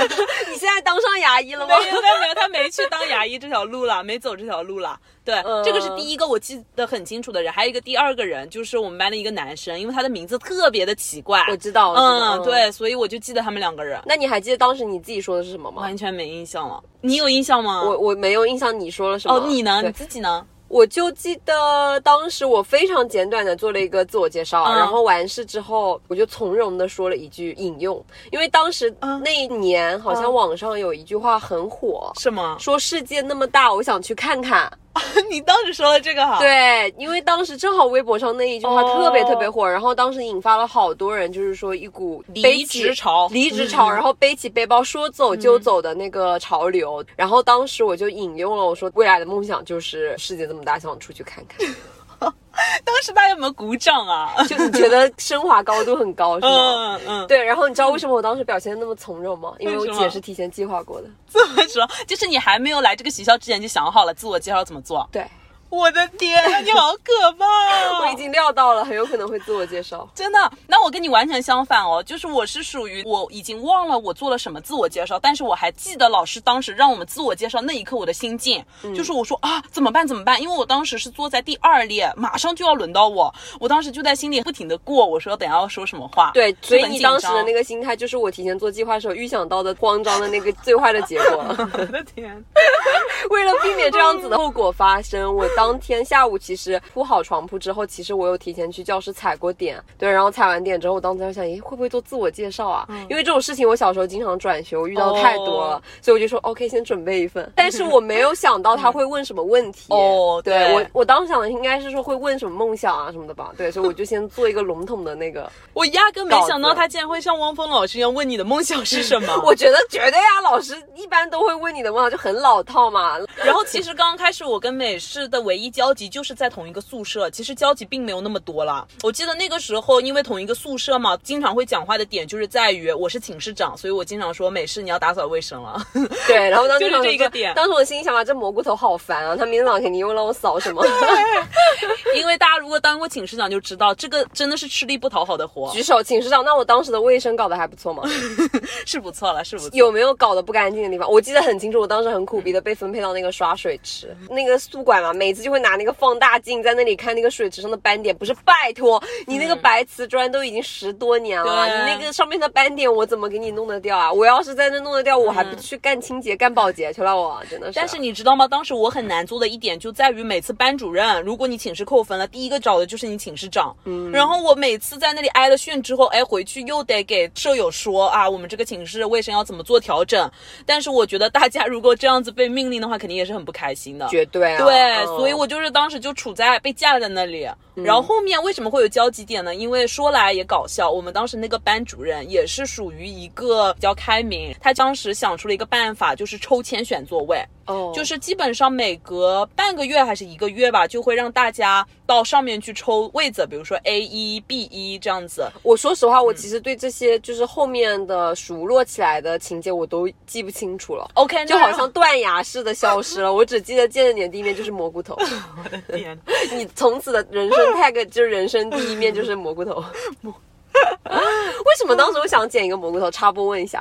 [LAUGHS] 你现在当上牙医了”吗没？有，他没有，他没去当牙医这条路了，没走这条路了。对，嗯这个是第一个我记得很清楚的人，还有一个第二个人就是我们班的一个男生，因为他的名字特别的奇怪。我知道，我知道嗯，。对，所以我就记得他们两个人，那你还记得当时你自己说的是什么吗？完全没印象了。你有印象吗？我我没有印象你说了什么。哦，你呢？你自己呢？我就记得当时我非常简短的做了一个自我介绍，嗯然后完事之后，我就从容的说了一句引用，因为当时嗯那一年好像嗯网上有一句话很火，是吗？说世界那么大，我想去看看。[LAUGHS] 你当时说了这个哈？，对，因为当时正好微博上那一句话哦特别特别火，然后当时引发了好多人，就是说一股离职潮离职潮，嗯然后背起背包说走就走的那个潮流。然后当时我就引用了，我说未来的梦想就是世界这么大，想出去看看。[LAUGHS] [LAUGHS] 当时大家有没有鼓掌啊？[LAUGHS] 就你觉得升华高度很高是吗？[LAUGHS] 嗯嗯，对，然后你知道为什么我当时表现得那么从容吗？因为我姐是提前计划过的。这么说，就是你还没有来这个学校之前就想好了自我介绍怎么做。对，我的天呐，你好可怕、哦！我已经料到了，很有可能会自我介绍。[LAUGHS] 真的，那我跟你完全相反哦，就是我是属于我已经忘了我做了什么自我介绍，但是我还记得老师当时让我们自我介绍那一刻我的心境，嗯就是我说啊怎么办怎么办，因为我当时是坐在第二列，马上就要轮到我，我当时就在心里不停的过，我说等下要说什么话，对，所以你当时的那个心态，就是我提前做计划时候预想到的慌张的那个最坏的结果。[LAUGHS] 我的天，[LAUGHS] 为了避免这样子的后果发生，我当天下午其实铺好床铺之后，其实我有提前去教室踩过点，对，然后踩完点之后，我当时在想，咦，会不会做自我介绍啊？因为这种事情我小时候经常转学，我遇到太多了，哦所以我就说 OK，先准备一份。[LAUGHS] 但是我没有想到他会问什么问题。哦对对我我当时想的应该是说会问什么梦想啊什么的吧，对，所以我就先做一个笼统的那个。[LAUGHS] 我压根没想到他竟然会像汪峰老师一样问你的梦想是什么。[LAUGHS] 我觉得绝对啊，老师一般都会问你的梦想，就很老套嘛。然后其实刚刚开始，我跟美式的唯一交集就是在同一个宿舍，其实交集并没有那么多了。我记得那个时候，因为同一个宿舍嘛，经常会讲话的点就是在于我是寝室长，所以我经常说美式你要打扫卫生了。[LAUGHS] 对，然后当时就是想说这个点当时我心里想啊，这蘑菇头好烦啊，他明天早上肯定又让我扫什么。[LAUGHS] 因为大家如果当过寝室长就知道，这个真的是吃力不讨好的活，举手，寝室长。那我当时的卫生搞得还不错吗？[LAUGHS] 是不错了，是不错。有没有搞得不干净的地方？我记得很清楚，我当时很苦逼的被分配到那个刷水池，那个宿管嘛，每次就会拿那个放大镜在那里看那个水池上的斑点。不是，拜托，你那个白瓷砖都已经十多年了，你那个上面的斑点我怎么给你弄得掉啊？我要是在那弄得掉，我还不去干清洁、干保洁去了，我真的是。但是你知道吗？当时我很难做的一点就在于，每次班主任，如果你寝室扣分了，第一个找的就是你寝室长。嗯。然后我每次在那里挨了训之后，哎，回去又得给舍友说啊，我们这个寝室卫生要怎么做调整。但是我觉得大家如果这样子被命令的话，肯定也是很不开心的。绝对啊。对，所以我就是当时就处在被架在那里。然后后面为什么会有交集点呢？因为说来也搞笑，我们当时那个班主任也是属于一个比较开明，他当时想出了一个办法，就是抽签选座位。哦，就是基本上每隔半个月还是一个月吧，就会让大家到上面去抽位子，比如说 A 一、B 一这样子。我说实话，我其实对这些就是后面的熟络起来的情节我都记不清楚了。OK，就好像断崖式的消失了，我只记得见了你的第一面就是蘑菇头。[LAUGHS] 我的天，你从此的人生 tag 就是人生第一面就是蘑菇头。[LAUGHS] 为什么当时我想剪一个蘑菇头？插播问一下，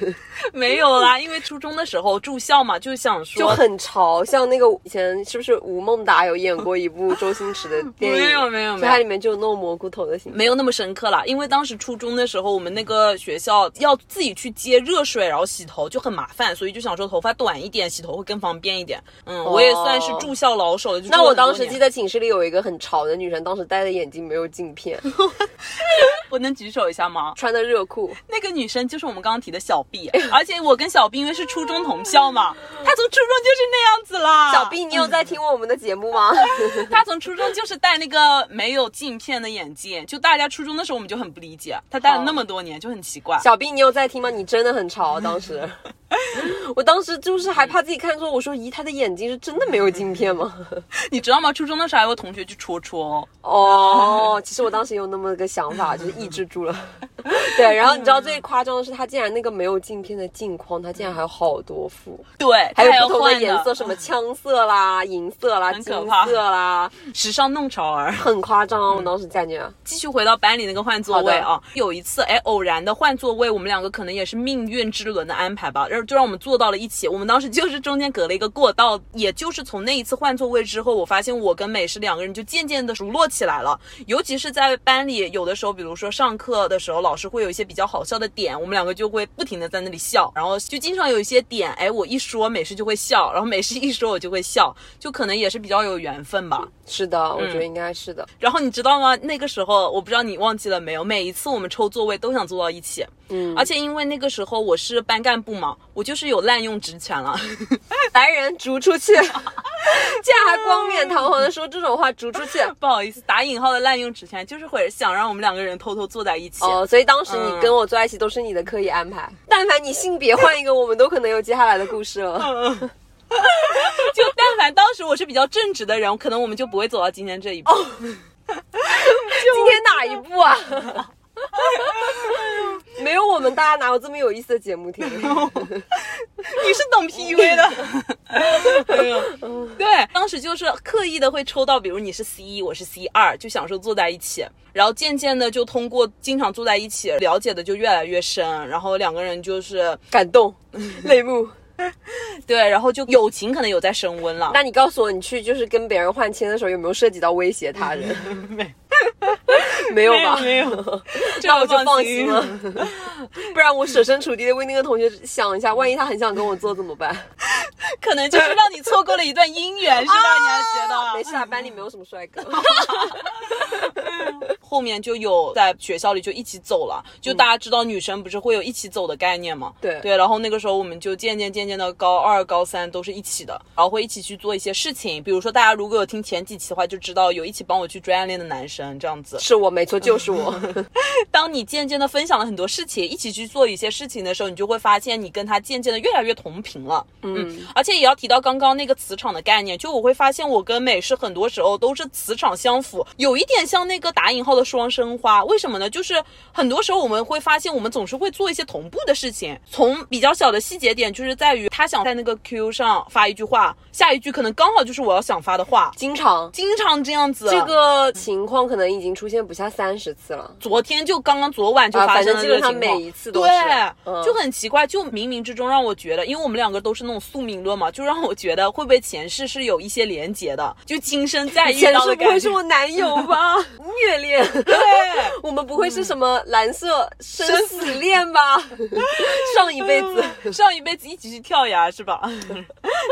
[LAUGHS] 没有啦，因为初中的时候住校嘛，就想说就很潮，像那个以前是不是吴孟达有演过一部周星驰的电影？没有没有没有，它里面就有弄蘑菇头的形象，没有那么深刻啦。因为当时初中的时候，我们那个学校要自己去接热水，然后洗头就很麻烦，所以就想说头发短一点，洗头会更方便一点。嗯，我也算是住校老手了。那我当时记得寝室里有。一个很潮的女生，当时戴的眼镜没有。镜片。我能举手一下吗？穿的热裤，那个女生就是我们刚刚提的小 B，而且我跟小 B 因为是初中同校嘛，[LAUGHS] 她从初中就是那样子啦。小 B，你有在听我们的节目吗？[LAUGHS] 她从初中就是戴那个没有镜片的眼镜，就大家初中的时候我们就很不理解，她戴了那么多年就很奇怪。小 B，你有在听吗？你真的很潮，当时。[LAUGHS] [LAUGHS] 我当时就是还怕自己看错，我说：“咦，他的眼睛是真的没有镜片吗？” [LAUGHS] 你知道吗？初中的时候还有同学去戳戳哦。其实我当时有那么个想法，就是抑制住了。[LAUGHS] 对，然后你知道最夸张的是，他竟然那个没有镜片的镜框，他竟然还有好多副。对，还有不同的颜色，什么枪色啦、银色啦、金色啦，时尚弄潮儿，很夸张。我当时感觉。继续回到班里那个换座位啊，有一次哎，偶然的换座位，我们两个可能也是命运之轮的安排吧，然后就让我们坐到了一起。我们当时就是中间隔了一个过道，也就是从那一次换座位之后，我发现我跟美诗两个人就渐渐的熟络起来了。尤其是在班里，有的时候，比如说上课的时候，老师会有一些比较好笑的点，我们两个就会不停的在那里笑，然后就经常有一些点，哎，我一说美诗就会笑，然后美诗一说我就会笑，就可能也是比较有缘分吧。是的，我觉得应该是的。然后你知道吗？那个时候我不知道你忘记了没有，每一次我们抽座位都想坐到一起。嗯，而且因为那个时候我是班干部嘛，我就是有滥用职权了，[LAUGHS] 来人逐出去，[LAUGHS] 竟然还冠冕堂皇的说这种话，逐出去。[LAUGHS] 不好意思，打引号的滥用职权，就是会想让我们两个人偷偷坐在一起。哦，所以当时你跟我坐在一起都是你的刻意安排。但凡你性别换一个，我们都可能有接下来的故事了。就但凡当时我是比较正直的人，可能我们就不会走到今天这一步。今天哪一步啊？[LAUGHS] 没有我们，大家哪有这么有意思的节目听？[LAUGHS] 你是懂 PUA 的。[LAUGHS] 对，当时就是刻意的会抽到，比如你是 C 一，我是 C 二，就享受坐在一起。然后渐渐的就通过经常坐在一起，了解的就越来越深。然后两个人就是感动，泪目。对，然后就友情可能有在升温了。那你告诉我，你去就是跟别人换签的时候，有没有涉及到威胁他人？没。[LAUGHS] 没有吧？没有，[LAUGHS] 那我就放心了。[LAUGHS] 不然我设身处地的为那个同学想一下，万一他很想跟我做怎么办？可能就是让你错过了一段姻缘，是吧？你还觉得？没事啊，班里没有什么帅哥。后面就有在学校里就一起走了，就大家知道女生不是会有一起走的概念吗？对对，然后那个时候我们就渐渐渐渐的高二高三都是一起的，然后会一起去做一些事情，比如说大家如果有听前几期的话，就知道有一起帮我去追暗恋的男生这样子。是我没错，就是我。[LAUGHS] [LAUGHS] 当你渐渐的分享了很多事情，一起去做一些事情的时候，你就会发现你跟他渐渐的越来越同频了。嗯，而且也要提到刚刚那个磁场的概念，就我会发现我跟美是很多时候都是磁场相符，有一点像那个打引号的双生花。为什么呢？就是很多时候我们会发现，我们总是会做一些同步的事情。从比较小的细节点，就是在于他想在那个 Q 上发一句话，下一句可能刚好就是我要想发的话，经常经常这样子。这个情况可能已经出现不下三十次了。昨天就刚刚昨晚就发生了这个情况，每一次都是，对，就很奇怪，就冥冥之中让我觉得，因为我们两个都是那种宿命论嘛，就让我觉得会不会前世是有一些连结的，就今生再遇到的感觉。不会是我男友 [LAUGHS] 吧？虐恋？对，[LAUGHS] 我们不会是什么蓝色生死恋吧？[LAUGHS] 上一辈子，上一辈子一起去跳崖是吧？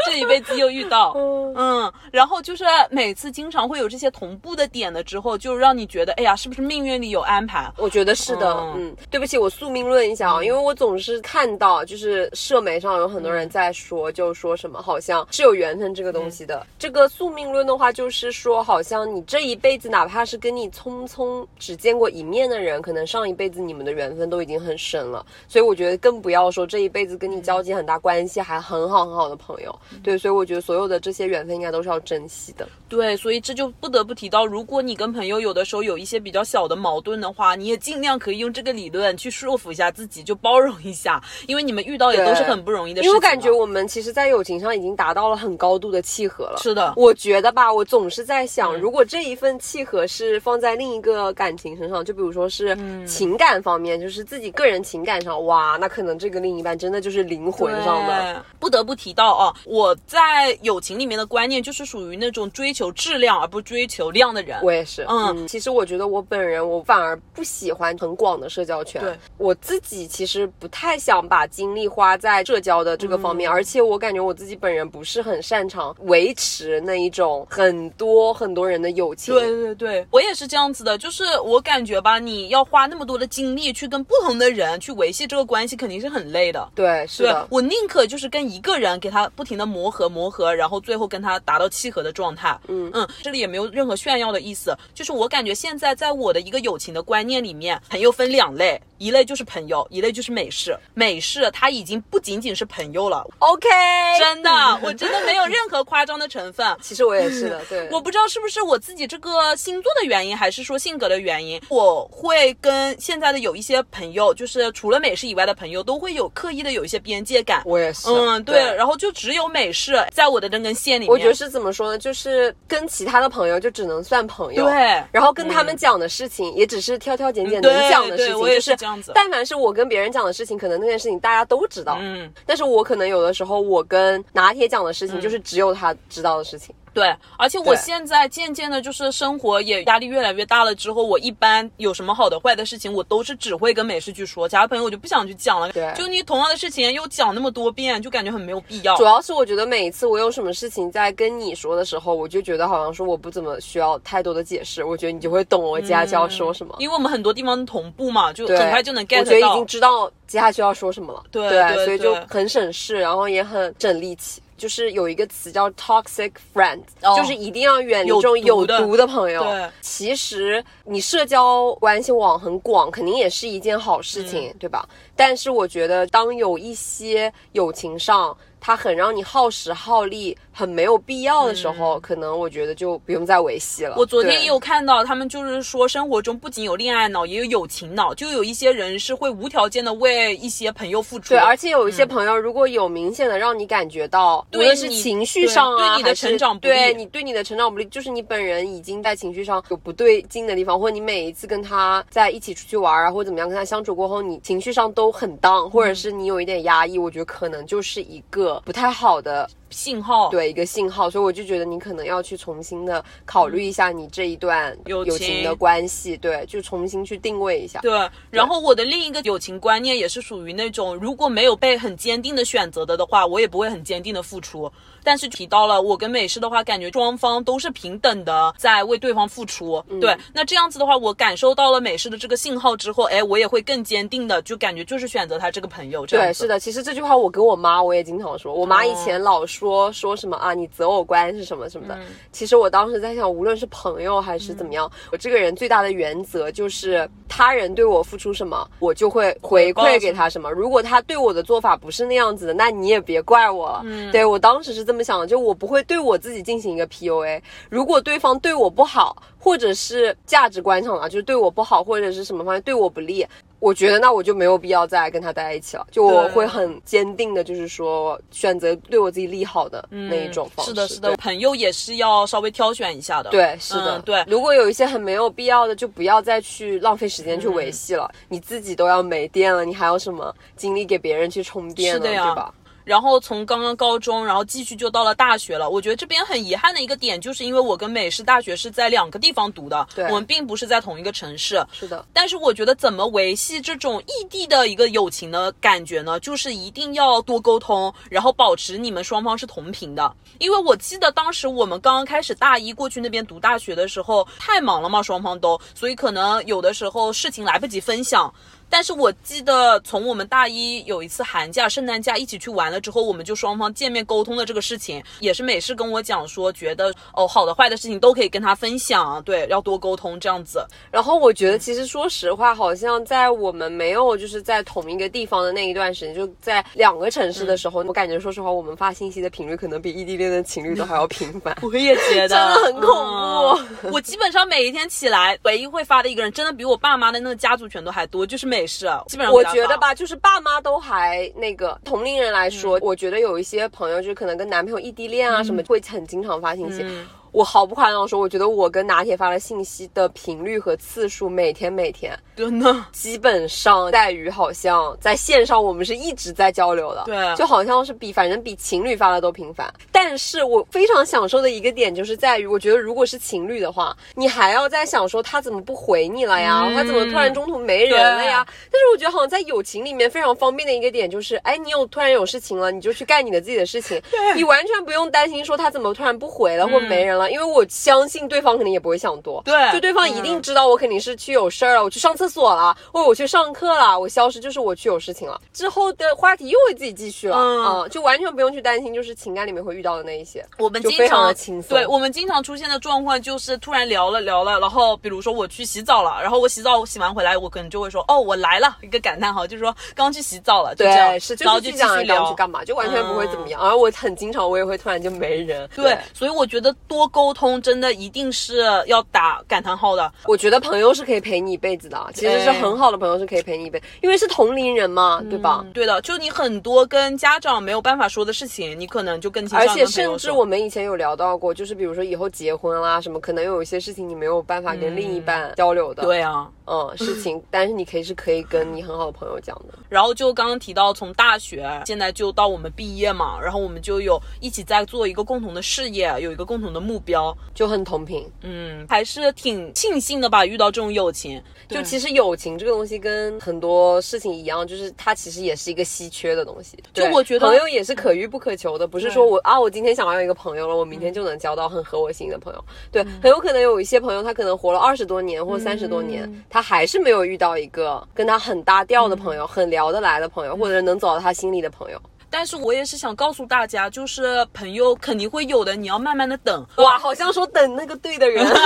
这一辈子又遇到，嗯，然后就是每次经常会有这些同步的点了之后，就让你觉得，哎呀，是不是命运里有安排？我觉得是的，嗯，对不起，我宿命论一下啊，因为我总是看到就是社媒上有很多人在说，就说什么好像是有缘分这个东西的。这个宿命论的话，就是说好像你这一辈子哪怕是跟你匆匆只见过一面的人，可能上一辈子你们的缘分都已经很深了。所以我觉得更不要说这一辈子跟你交集很大关系还很好很好的朋友。对，所以我觉得所有的这些缘分应该都是要珍惜的。对，所以这就不得不提到，如果你跟朋友有的时候有一些比较小的矛盾的话，你也尽量可以用这个理论去说服一下自己，就包容一下，因为你们遇到也都是很不容易的事情。因为我感觉我们其实，在友情上已经达到了很高度的契合了。是的，我觉得吧，我总是在想，如果这一份契合是放在另一个感情身上，就比如说是情感方面，就是自己个人情感上，哇，那可能这个另一半真的就是灵魂上的。不得不提到啊，我在友情里面的观念就是属于那种追求质量而不追求量的人。我也是，嗯，其实我觉得我本人我反而不喜欢很广的社交圈。对，我自己其实不太想把精力花在社交的这个方面，而且我感觉我自己本人不是很擅长维持那一种很多很多人的友情。对对对，我也是这样子的，就是我感觉吧，你要花那么多的精力去跟不同的人去维系这个关系，肯定是很累的。对，是的，我宁可就是跟一个人给他不停的磨合磨合，然后最后跟他达到契合的状态。嗯嗯，这里也没有任何炫耀的意思，就是我我感觉现在在我的一个友情的观念里面，朋友分两类，一类就是朋友，一类就是美式。美式它已经不仅仅是朋友了。OK，真的，我真的没有任何夸张的成分。[LAUGHS] 其实我也是的，对，我不知道是不是我自己这个星座的原因，还是说性格的原因，我会跟现在的有一些朋友，就是除了美式以外的朋友，都会有刻意的有一些边界感。我也是，嗯，对，然后就只有美式在我的这根线里面。我觉得是怎么说呢？就是跟其他的朋友就只能算朋友，对。然后跟他们讲的事情也只是挑挑拣拣能讲的事情，就是这样子。但凡是我跟别人讲的事情，可能那件事情大家都知道，嗯。但是我可能有的时候，我跟拿铁讲的事情，就是只有他知道的事情。对，而且我现在渐渐的，就是生活也压力越来越大了之后，我一般有什么好的坏的事情，我都是只会跟美式去说，其他朋友我就不想去讲了。对，就你同样的事情又讲那么多遍，就感觉很没有必要。主要是我觉得每一次我有什么事情在跟你说的时候，我就觉得好像说我不怎么需要太多的解释，我觉得你就会懂我接下去要说什么。因为我们很多地方同步嘛，就很快就能 get 到。我觉得已经知道接下去要说什么了。对对，所以就很省事，然后也很省力气。就是有一个词叫 toxic friend，就是一定要远离这种有毒的朋友。对，其实你社交关系网很广，肯定也是一件好事情，对吧？但是我觉得，当有一些友情上，它很让你耗时耗力。很没有必要的时候，可能我觉得就不用再维系了。我昨天也有看到，他们就是说，生活中不仅有恋爱脑，也有友情脑。就有一些人是会无条件的为一些朋友付出。对，而且有一些朋友，如果有明显的让你感觉到，无论是情绪上啊，对你的成长不利，对你对你的成长不利，就是你本人已经在情绪上有不对劲的地方，或者你每一次跟他在一起出去玩啊，或者怎么样跟他相处过后，你情绪上都很荡，或者是你有一点压抑，我觉得可能就是一个不太好的。信号对一个信号，所以我就觉得你可能要去重新的考虑一下你这一段友情的关系，对，就重新去定位一下。对，然后我的另一个友情观念也是属于那种，如果没有被很坚定的选择的的话，我也不会很坚定的付出。但是提到了我跟美式的话，感觉双方都是平等的在为对方付出。对，那这样子的话，我感受到了美式的这个信号之后，哎，我也会更坚定的就感觉就是选择他这个朋友。对，是的，其实这句话我跟我妈我也经常说，我妈以前老说。说说什么啊，你择偶观是什么什么的。嗯其实我当时在想，无论是朋友还是怎么样，我这个人最大的原则就是他人对我付出什么，我就会回馈给他什么。如果他对我的做法不是那样子的，那你也别怪我了。嗯对我当时是这么想的，就我不会对我自己进行一个 PUA。如果对方对我不好，或者是价值观上啊，就是对我不好，或者是什么方面对我不利，我觉得那我就没有必要再跟他待在一起了。就我会很坚定的，就是说选择对我自己利好的那一种方式。嗯是的，是的，朋友也是要稍微挑选一下的。对，是的，嗯对如果有一些很没有必要的，就不要再去浪费时间去维系了。你自己都要没电了，你还有什么精力给别人去充电呢？是的呀对吧？然后从刚刚高中，然后继续就到了大学了。我觉得这边很遗憾的一个点，就是因为我跟美式大学是在两个地方读的，对我们并不是在同一个城市。是的，但是我觉得怎么维系这种异地的一个友情的感觉呢？就是一定要多沟通，然后保持你们双方是同频的。因为我记得当时我们刚刚开始大一过去那边读大学的时候，太忙了嘛，双方都，所以可能有的时候事情来不及分享。但是我记得从我们大一有一次寒假、圣诞假一起去玩了之后，我们就双方见面沟通的这个事情，也是美式跟我讲说，觉得哦好的坏的事情都可以跟他分享，对，要多沟通这样子。然后我觉得，其实说实话，好像在我们没有就是在同一个地方的那一段时间，就在两个城市的时候，我感觉说实话，我们发信息的频率可能比异地恋的情侣都还要频繁。我也觉得真的很恐怖嗯我基本上每一天起来，唯一会发的一个人，真的比我爸妈的那个家族群都还多，就是美式。基本上我觉得吧，就是爸妈都还那个同龄人来说，我觉得有一些朋友就是可能跟男朋友异地恋啊什么，会很经常发信息。嗯我毫不夸张地说，我觉得我跟拿铁发的信息的频率和次数，每天每天真的，基本上在于好像在线上我们是一直在交流的，对就好像是比反正比情侣发的都频繁。但是我非常享受的一个点就是在于，我觉得如果是情侣的话，你还要在想说他怎么不回你了呀，嗯他怎么突然中途没人了呀？但是我觉得好像在友情里面非常方便的一个点就是，哎，你有突然有事情了，你就去干你的自己的事情，你完全不用担心说他怎么突然不回了或没人了，因为我相信对方肯定也不会想多，对就对方一定知道我肯定是去有事儿了，我去上厕所了，或者我去上课了，我消失就是我去有事情了，之后的话题又会自己继续了，嗯啊就完全不用去担心，就是情感里面会遇到的那一些，我们经常常的轻松，对我们经常出现的状况就是突然聊了聊了，然后比如说我去洗澡了，然后我洗澡洗完回来，我可能就会说哦我来了，一个感叹号，就是说刚去洗澡了，就这样，对，是就然后就继是去讲续聊刚去干嘛，就完全不会怎么样。而我很经常，我也会突然就没人。对，所以我觉得多沟通真的一定是要打感叹号的。我觉得朋友是可以陪你一辈子的，其实是很好的朋友是可以陪你一辈子，因为是同龄人嘛，对吧？对的，就你很多跟家长没有办法说的事情，你可能就更而且甚至我们以前有聊到过，就是比如说以后结婚啦什么，可能有一些事情你没有办法跟另一半交流的，，对啊，嗯，事情，[LAUGHS] 但是你可以是可以跟你很好的朋友讲的。然后就刚刚提到从大学现在就到我们毕业嘛，然后我们就有一起在做一个共同的事业，有一个共同的目标，就很同频，嗯，还是挺庆幸的吧，遇到这种友情。就其实友情这个东西跟很多事情一样，就是它其实也是一个稀缺的东西。就我觉得朋友也是可遇不可求的，不是说我啊，我今天想要一个朋友了，我明天就能交到很合我心的朋友。对，很有可能有一些朋友，他可能活了二十多年或三十多年，他还是没有遇到一个跟他很搭调的朋友，很聊得来的朋友，或者能走到他心里的朋友。但是我也是想告诉大家，就是朋友肯定会有的，你要慢慢的等，哇，好像说等那个对的人。[LAUGHS]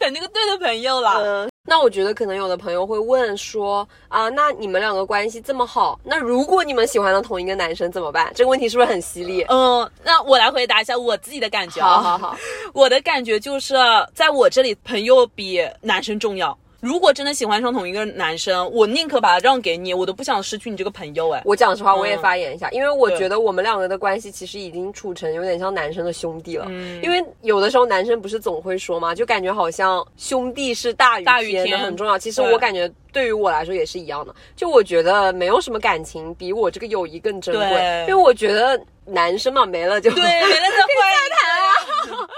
等那个对的朋友了。嗯，那我觉得可能有的朋友会问说啊，那你们两个关系这么好，那如果你们喜欢的同一个男生怎么办？这个问题是不是很犀利？嗯，那我来回答一下我自己的感觉啊。好好好，[LAUGHS] 我的感觉就是，在我这里，朋友比男生重要。如果真的喜欢上同一个男生，我宁可把他让给你，我都不想失去你这个朋友。哎，我讲实话，我也嗯发言一下，因为我觉得我们两个的关系其实已经处成有点像男生的兄弟了。嗯因为有的时候男生不是总会说嘛，就感觉好像兄弟是大于天于天很重要。其实我感觉对于我来说也是一样的，就我觉得没有什么感情比我这个友谊更珍贵，因为我觉得男生嘛没了就对，没了再换一个。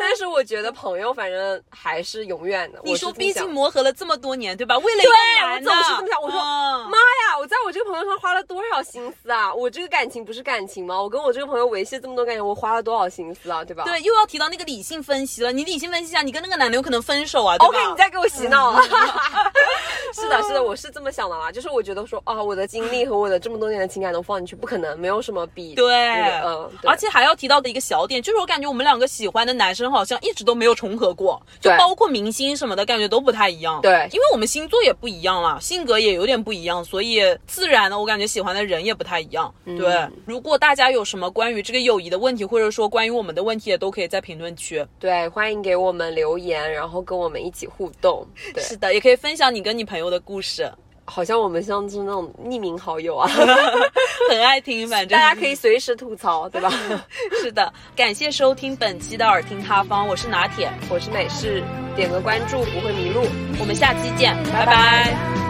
但是我觉得朋友反正还是永远的。你说，毕竟磨合了这么多年，对吧？为了一个对男的，我总是这么想我说嗯妈呀，我我在我这个朋友上花了多少心思啊！我这个感情不是感情吗？我跟我这个朋友维系这么多感情，我花了多少心思啊，对吧？对，又要提到那个理性分析了。你理性分析一下，你跟那个男的有可能分手啊，对吧 OK，你在给我洗脑了。[LAUGHS] [LAUGHS] 是的，是的，我是这么想的啦。就是我觉得说啊，我的精力和我的这么多年的情感都放进去，不可能，没有什么比对，那个嗯，对而且还要提到的一个小点，就是我感觉我们两个喜欢的男生好像一直都没有重合过，就包括明星什么的，感觉都不太一样。对因为我们星座也不一样了，性格也有点不一样，所以自然的我感觉喜欢的人也不太一样。嗯对，如果大家有什么关于这个友谊的问题，或者说关于我们的问题，也都可以在评论区。对，欢迎给我们留言，然后跟我们一起互动。对，是的，也可以分享你跟你朋友的故事，好像我们像是那种匿名好友啊，[LAUGHS] 很爱听，反正大家可以随时吐槽，对吧？[LAUGHS] 是的。感谢收听本期的耳听他方，我是拿铁，我是美式，点个关注不会迷路。我们下期见，拜拜拜拜